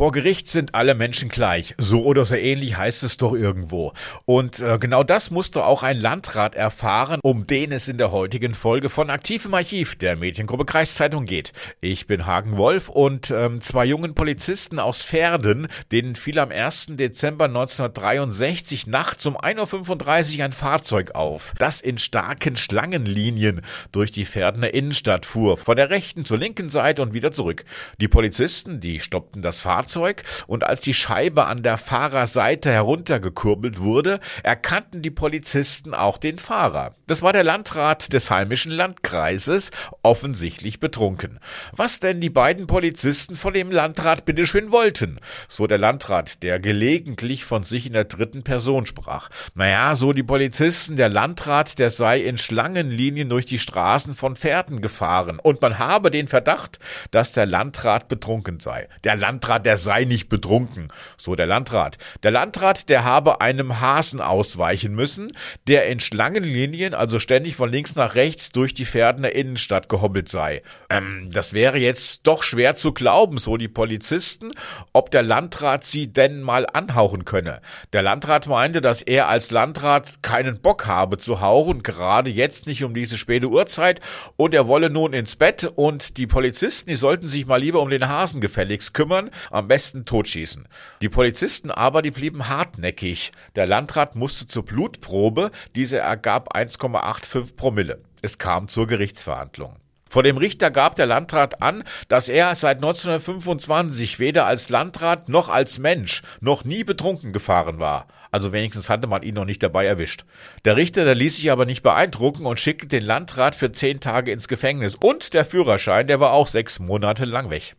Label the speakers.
Speaker 1: Vor Gericht sind alle Menschen gleich. So oder so ähnlich heißt es doch irgendwo. Und äh, genau das musste auch ein Landrat erfahren, um den es in der heutigen Folge von Aktiv im Archiv der Mediengruppe Kreiszeitung geht. Ich bin Hagen Wolf und ähm, zwei jungen Polizisten aus Verden, denen fiel am 1. Dezember 1963 nachts um 1.35 Uhr ein Fahrzeug auf, das in starken Schlangenlinien durch die Verdener Innenstadt fuhr, von der rechten zur linken Seite und wieder zurück. Die Polizisten, die stoppten das Fahrzeug Fahrzeug und als die Scheibe an der Fahrerseite heruntergekurbelt wurde, erkannten die Polizisten auch den Fahrer. Das war der Landrat des heimischen Landkreises, offensichtlich betrunken. Was denn die beiden Polizisten von dem Landrat bitteschön wollten? So der Landrat, der gelegentlich von sich in der dritten Person sprach. Naja, so die Polizisten, der Landrat, der sei in Schlangenlinien durch die Straßen von Pferden gefahren und man habe den Verdacht, dass der Landrat betrunken sei. Der Landrat, der sei nicht betrunken, so der Landrat. Der Landrat, der habe einem Hasen ausweichen müssen, der in Schlangenlinien, also ständig von links nach rechts durch die Pferdener Innenstadt gehobbelt sei. Ähm, das wäre jetzt doch schwer zu glauben, so die Polizisten, ob der Landrat sie denn mal anhauchen könne. Der Landrat meinte, dass er als Landrat keinen Bock habe zu hauchen, gerade jetzt nicht um diese späte Uhrzeit, und er wolle nun ins Bett und die Polizisten, die sollten sich mal lieber um den Hasen gefälligst kümmern, am besten totschießen. Die Polizisten aber, die blieben hartnäckig. Der Landrat musste zur Blutprobe, diese ergab 1,85 Promille. Es kam zur Gerichtsverhandlung. Vor dem Richter gab der Landrat an, dass er seit 1925 weder als Landrat noch als Mensch noch nie betrunken gefahren war. Also wenigstens hatte man ihn noch nicht dabei erwischt. Der Richter, der ließ sich aber nicht beeindrucken und schickte den Landrat für zehn Tage ins Gefängnis. Und der Führerschein, der war auch sechs Monate lang weg.